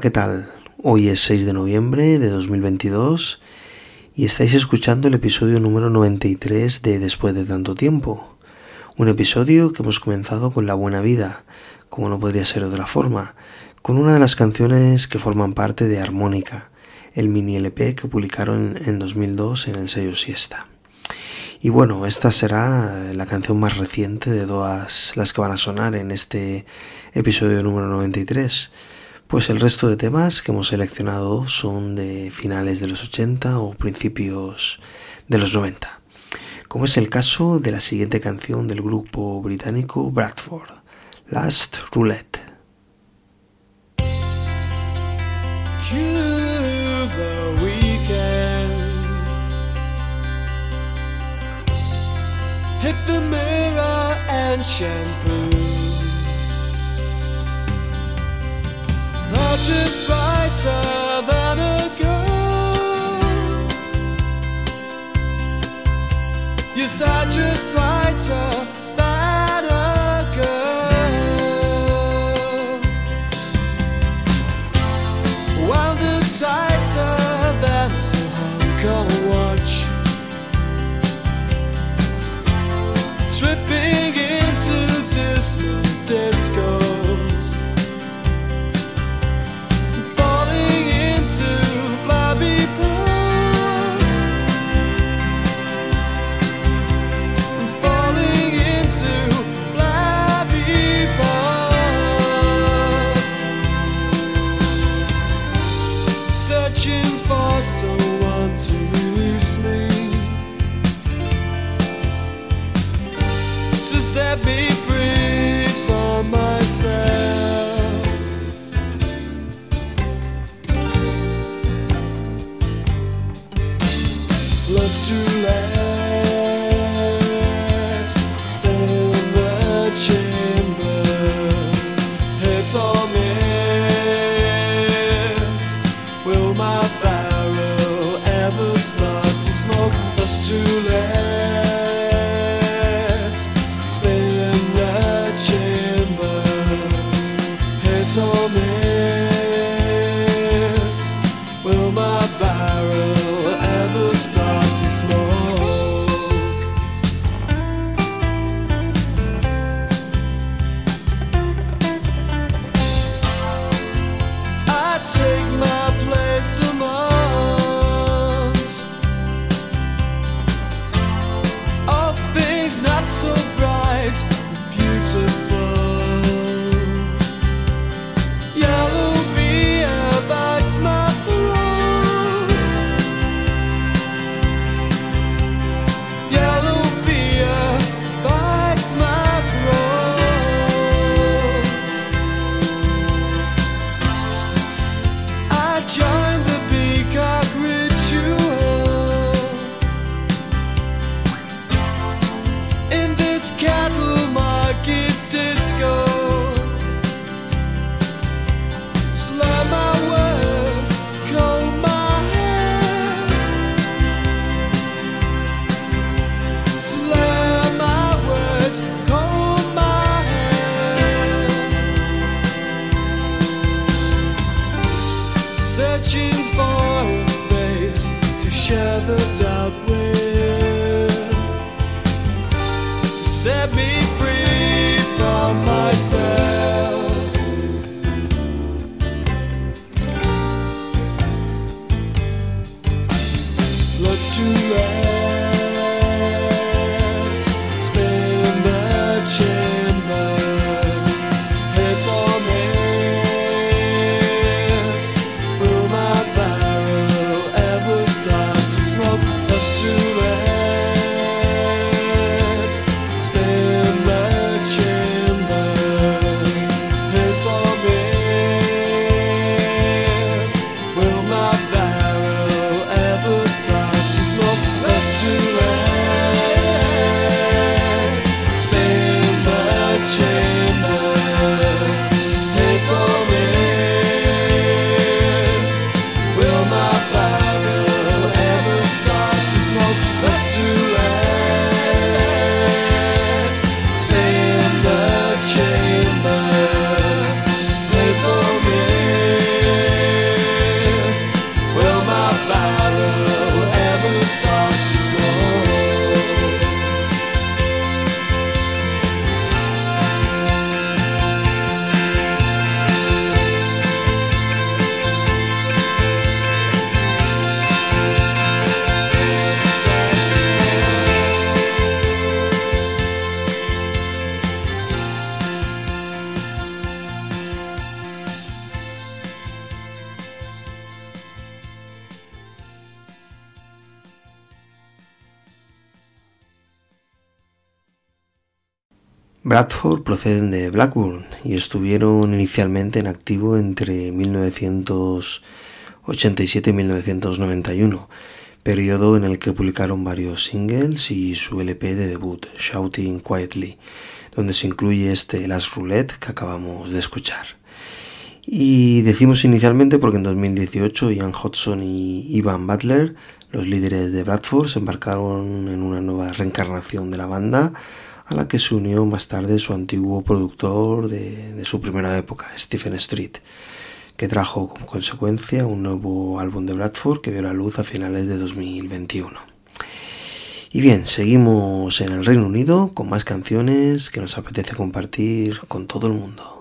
¿qué tal? Hoy es 6 de noviembre de 2022 y estáis escuchando el episodio número 93 de Después de tanto tiempo. Un episodio que hemos comenzado con La Buena Vida, como no podría ser de otra forma, con una de las canciones que forman parte de Armónica, el mini LP que publicaron en 2002 en el sello Siesta. Y bueno, esta será la canción más reciente de todas las que van a sonar en este episodio número 93. Pues el resto de temas que hemos seleccionado son de finales de los 80 o principios de los 90. Como es el caso de la siguiente canción del grupo británico Bradford, Last Roulette. Just brighter than Bradford proceden de Blackburn y estuvieron inicialmente en activo entre 1987 y 1991, periodo en el que publicaron varios singles y su LP de debut, Shouting Quietly, donde se incluye este Last Roulette que acabamos de escuchar. Y decimos inicialmente porque en 2018 Ian Hodgson y Ivan Butler, los líderes de Bradford, se embarcaron en una nueva reencarnación de la banda a la que se unió más tarde su antiguo productor de, su primera época, Stephen Street, que trajo como consecuencia un nuevo álbum de Bradford que vio la luz a finales de 2021. Y bien, seguimos en el Reino Unido con más canciones que nos apetece compartir con todo el mundo.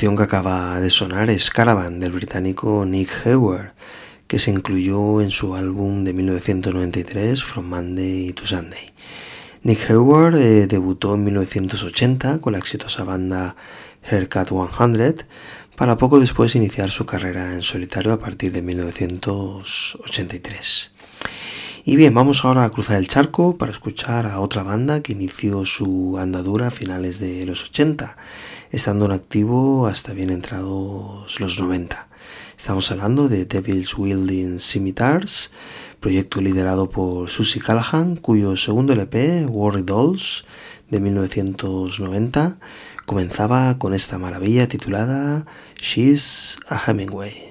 Canción que acaba de sonar es Caravan del británico Nick Hayward, que se incluyó en su álbum de 1993 From Monday to Sunday. Nick Hayward eh, debutó en 1980 con la exitosa banda Haircut 100 para poco después iniciar su carrera en solitario a partir de 1983. Y bien, vamos ahora a cruzar el charco para escuchar a otra banda que inició su andadura a finales de los 80, estando en activo hasta bien entrados los 90. Estamos hablando de Devil's Wielding Scimitars, proyecto liderado por Susie Callahan, cuyo segundo LP, Worry Dolls, de 1990, comenzaba con esta maravilla titulada She's a Hemingway.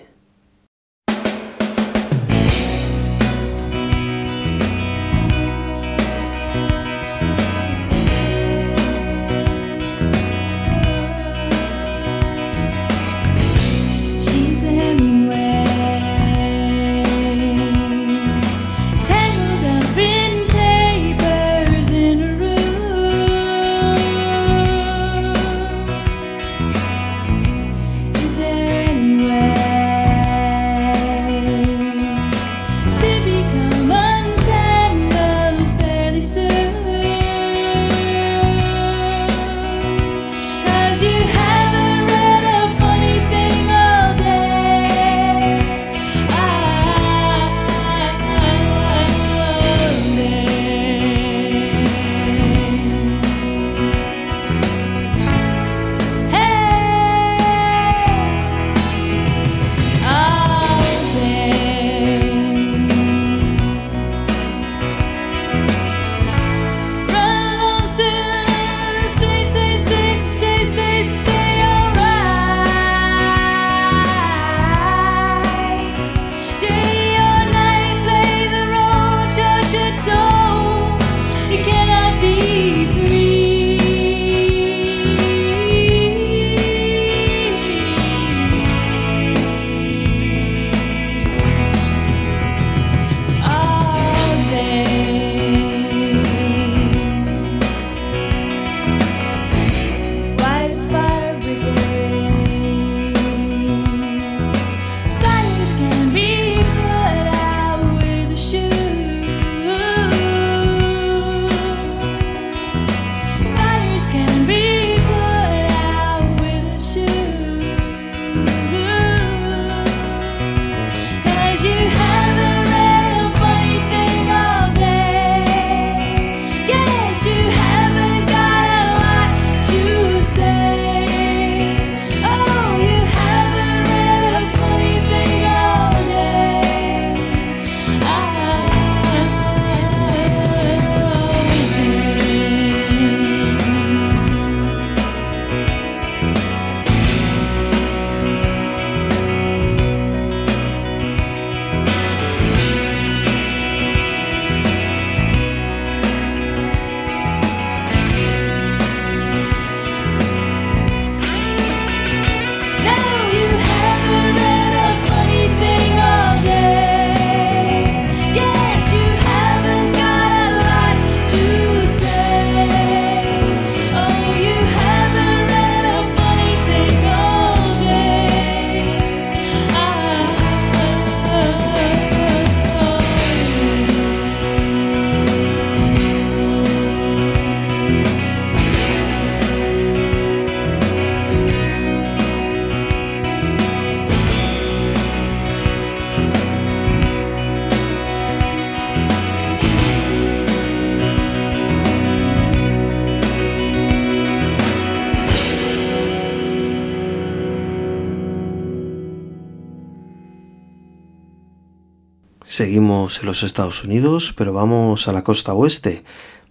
Seguimos en los Estados Unidos, pero vamos a la costa oeste,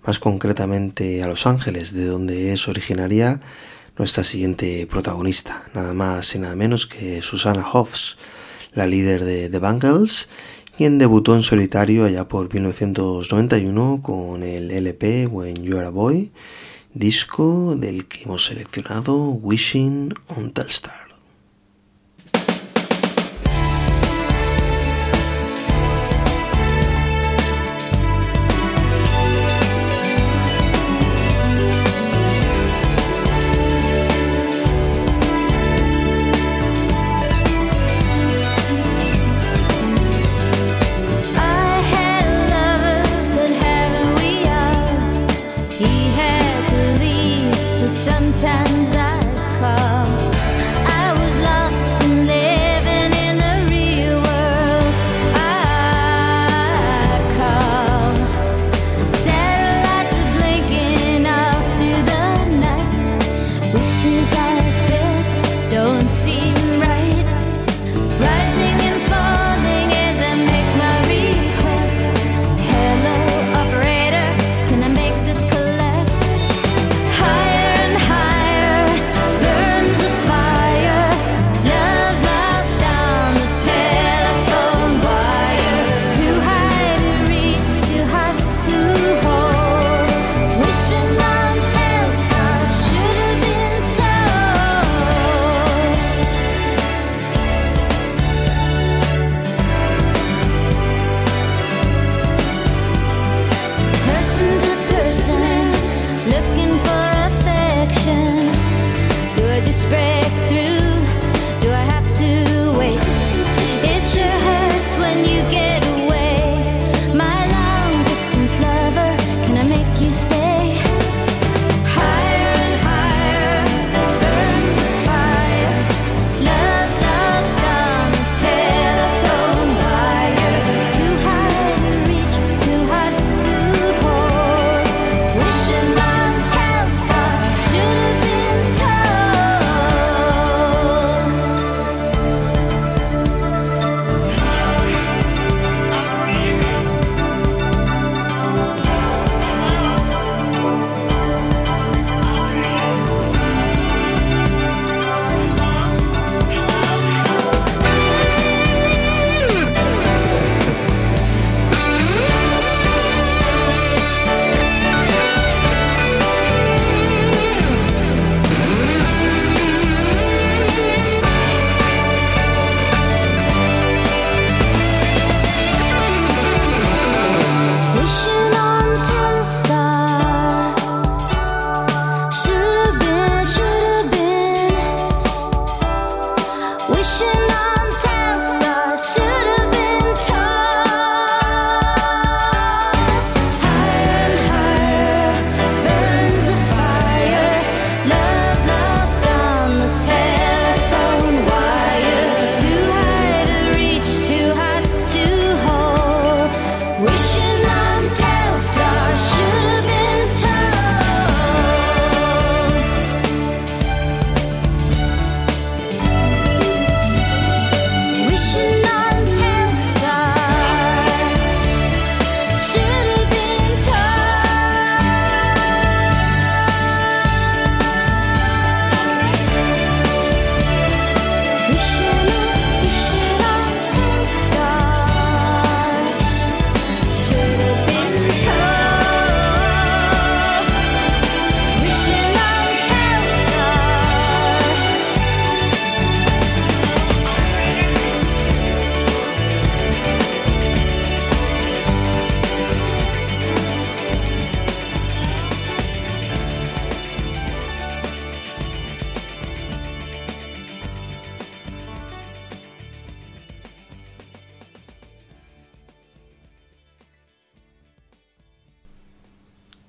más concretamente a Los Ángeles, de donde es originaria nuestra siguiente protagonista, nada más y nada menos que Susana Hoffs, la líder de The Bangles, quien debutó en solitario allá por 1991 con el LP When You Are a Boy, disco del que hemos seleccionado Wishing on Telstar.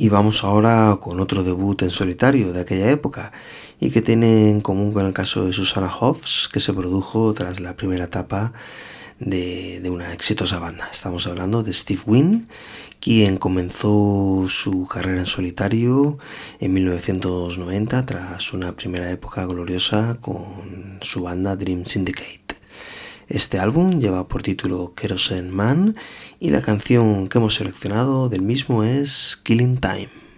Y vamos ahora con otro debut en solitario de aquella época y que tiene en común con el caso de Susana Hoffs, que se produjo tras la primera etapa de, de una exitosa banda. Estamos hablando de Steve Wynn, quien comenzó su carrera en solitario en 1990 tras una primera época gloriosa con su banda Dream Syndicate. Este álbum lleva por título Kerosene Man y la canción que hemos seleccionado del mismo es Killing Time.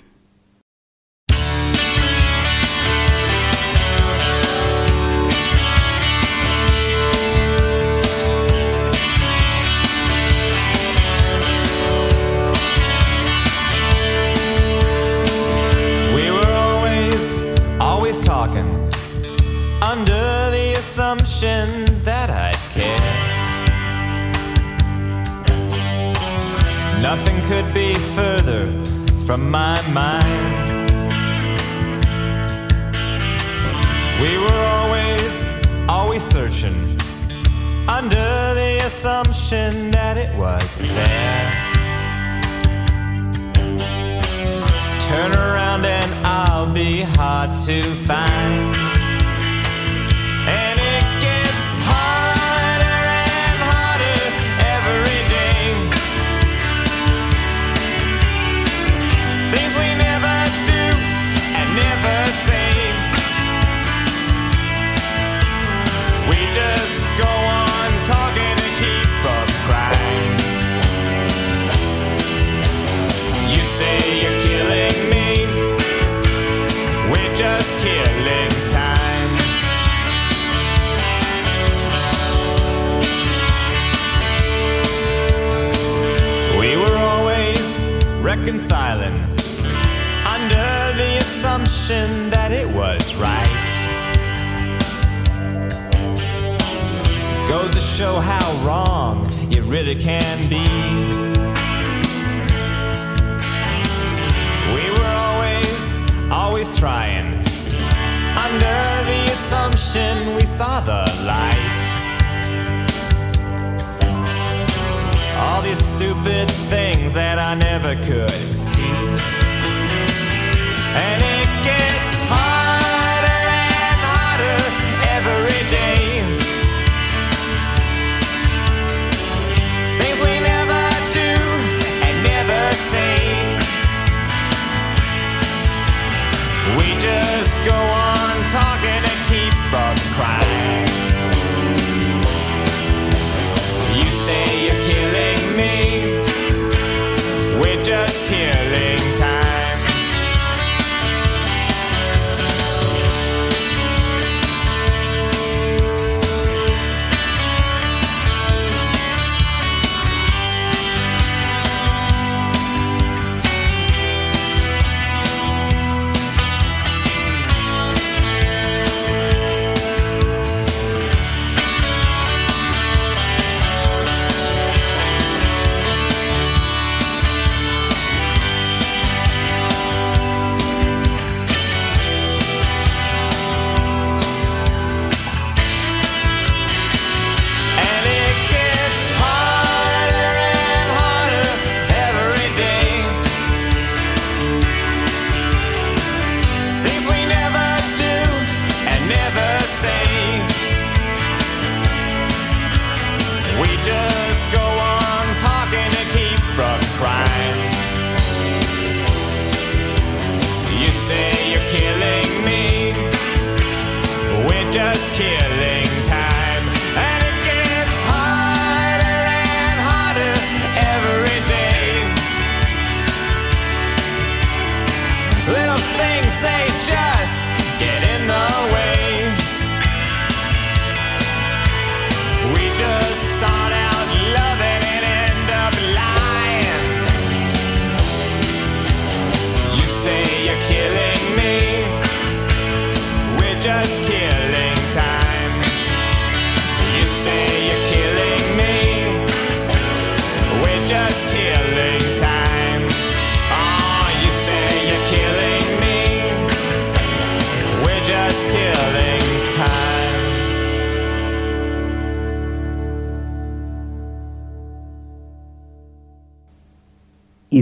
Assumption that it was there. Turn around and I'll be hard to find. Reconciling under the assumption that it was right. Goes to show how wrong it really can be. We were always, always trying. Under the assumption we saw the light. All these stupid things that I never could see. And it gets harder and harder every day. Things we never do and never say. We just go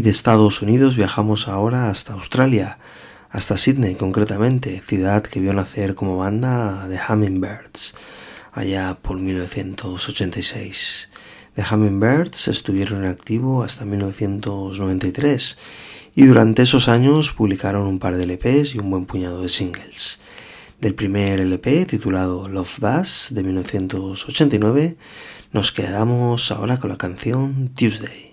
De Estados Unidos viajamos ahora hasta Australia, hasta Sydney concretamente, ciudad que vio nacer como banda The Hummingbirds, allá por 1986. The Hummingbirds estuvieron en activo hasta 1993 y durante esos años publicaron un par de LPs y un buen puñado de singles. Del primer LP titulado Love Buzz de 1989, nos quedamos ahora con la canción Tuesday.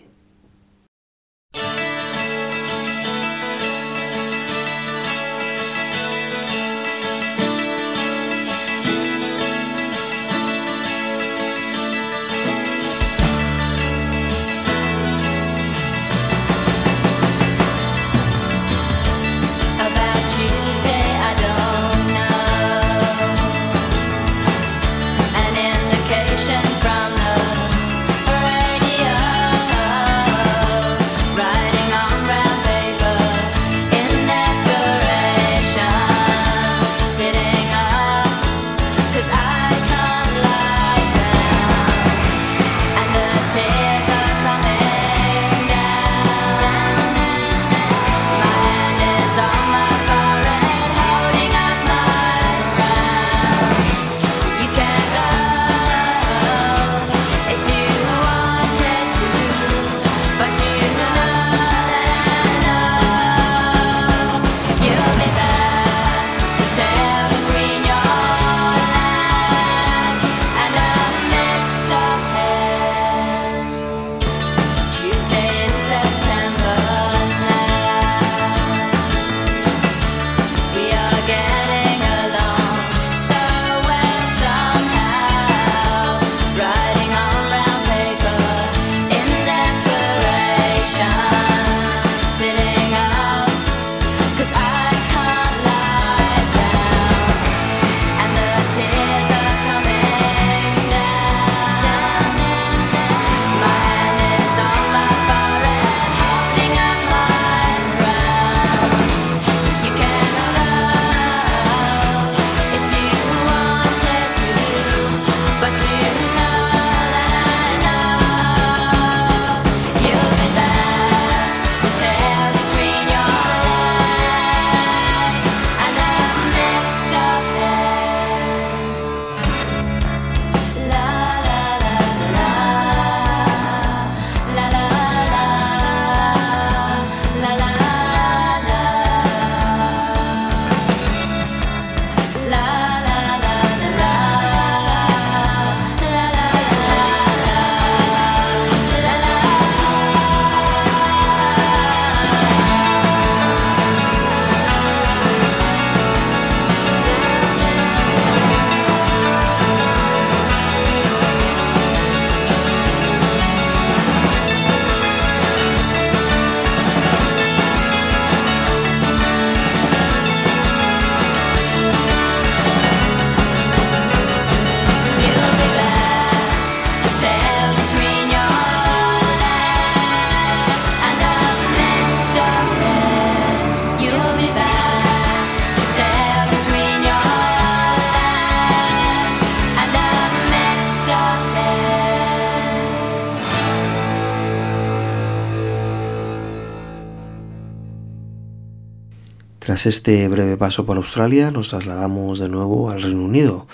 Tras este breve paso por Australia, nos trasladamos de nuevo al Reino Unido,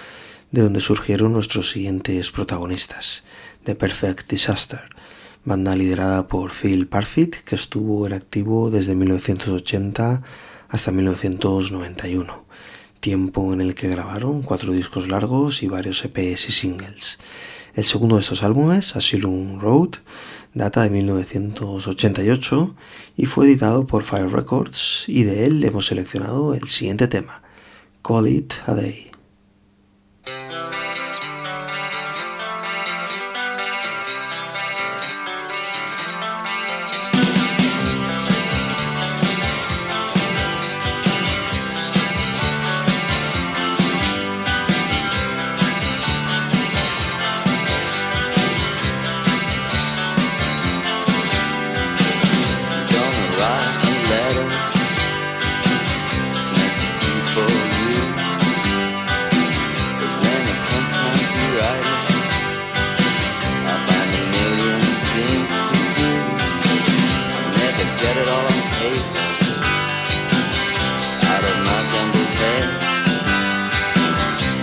de donde surgieron nuestros siguientes protagonistas, The Perfect Disaster, banda liderada por Phil Parfit, que estuvo en activo desde 1980 hasta 1991, tiempo en el que grabaron cuatro discos largos y varios EPs y singles. El segundo de estos álbumes, Asylum Road, data de 1988 y fue editado por Fire Records y de él hemos seleccionado el siguiente tema, Call It a Day. It all on paper. Out of my jumbled head.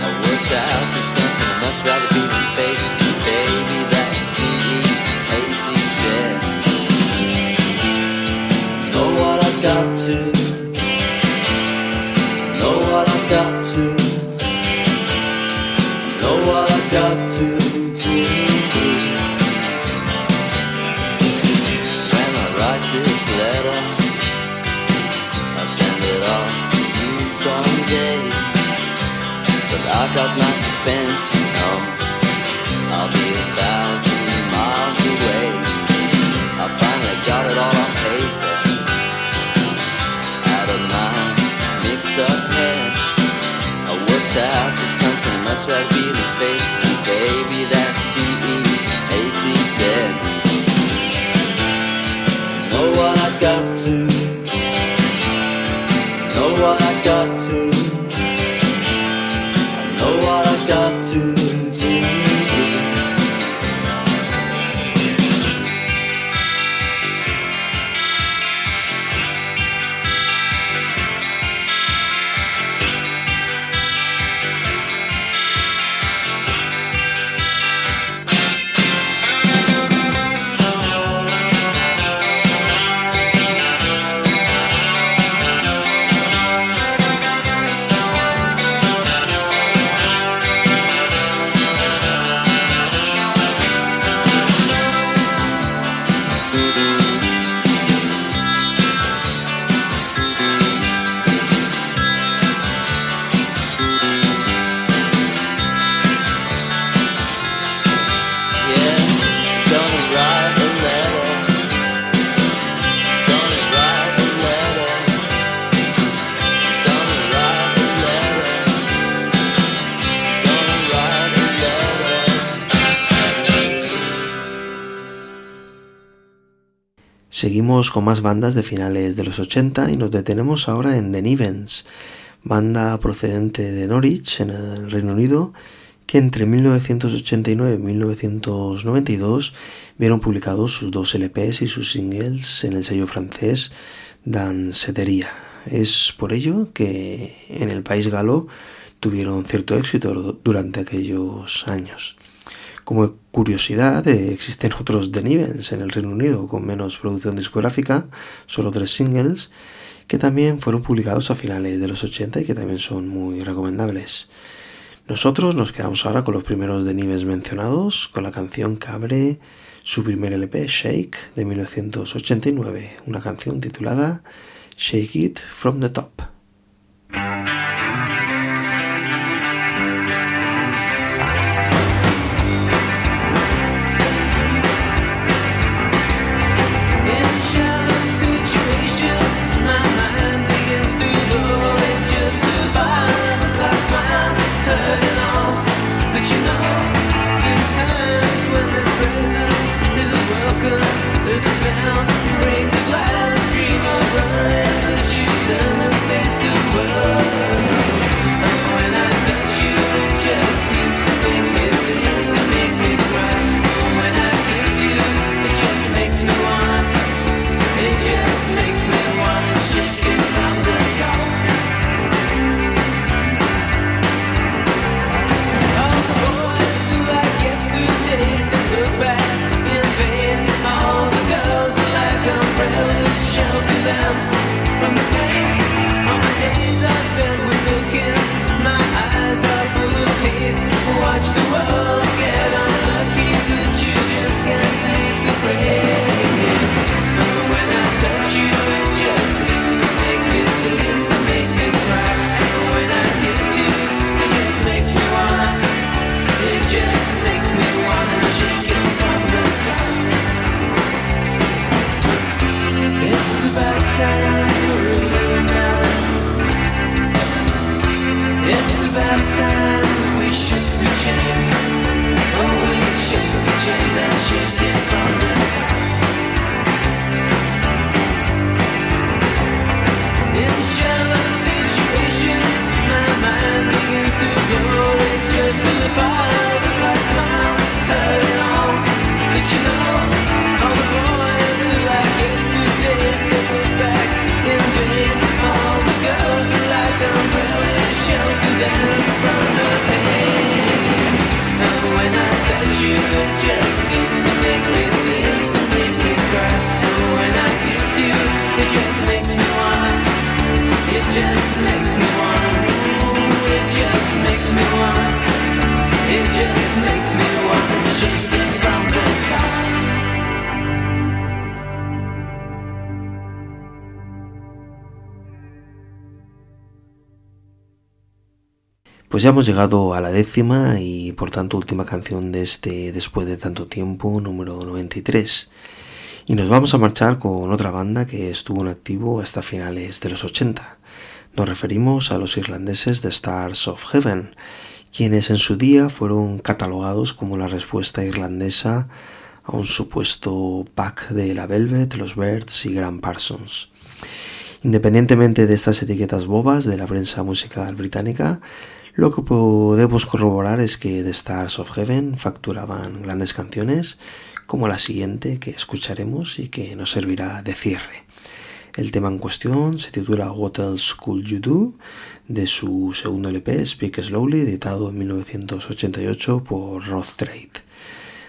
I worked out there's something I'd much rather be than face. Baby, that's know what I've got to, know what I've got to. I got of fancy come. I'll be a thousand miles away. I finally got it all on paper. Out of my mixed up head. I worked out there's something much being the face baby that's D-E-A-T dead. Know what I got to. Know what I got to. Oh, I got to Seguimos con más bandas de finales de los 80 y nos detenemos ahora en The Nivens, banda procedente de Norwich, en el Reino Unido, que entre 1989 y 1992 vieron publicados sus dos LPs y sus singles en el sello francés Danceteria. Es por ello que en el país galo tuvieron cierto éxito durante aquellos años. Como curiosidad, eh, existen otros The en el Reino Unido con menos producción discográfica, solo tres singles, que también fueron publicados a finales de los 80 y que también son muy recomendables. Nosotros nos quedamos ahora con los primeros Nives mencionados, con la canción que abre su primer LP, Shake, de 1989, una canción titulada Shake It From the Top. Pues ya hemos llegado a la décima y por tanto última canción de este Después de tanto tiempo, número 93. Y nos vamos a marchar con otra banda que estuvo en activo hasta finales de los 80. Nos referimos a los irlandeses de Stars of Heaven, quienes en su día fueron catalogados como la respuesta irlandesa a un supuesto pack de la Velvet, los Birds y Graham Parsons. Independientemente de estas etiquetas bobas de la prensa musical británica, lo que podemos corroborar es que The Stars of Heaven facturaban grandes canciones como la siguiente que escucharemos y que nos servirá de cierre. El tema en cuestión se titula What Else Could You Do de su segundo LP Speak Slowly editado en 1988 por Roth Trade.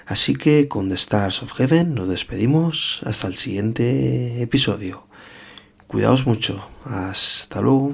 Así que con The Stars of Heaven nos despedimos hasta el siguiente episodio. Cuidaos mucho. Hasta luego.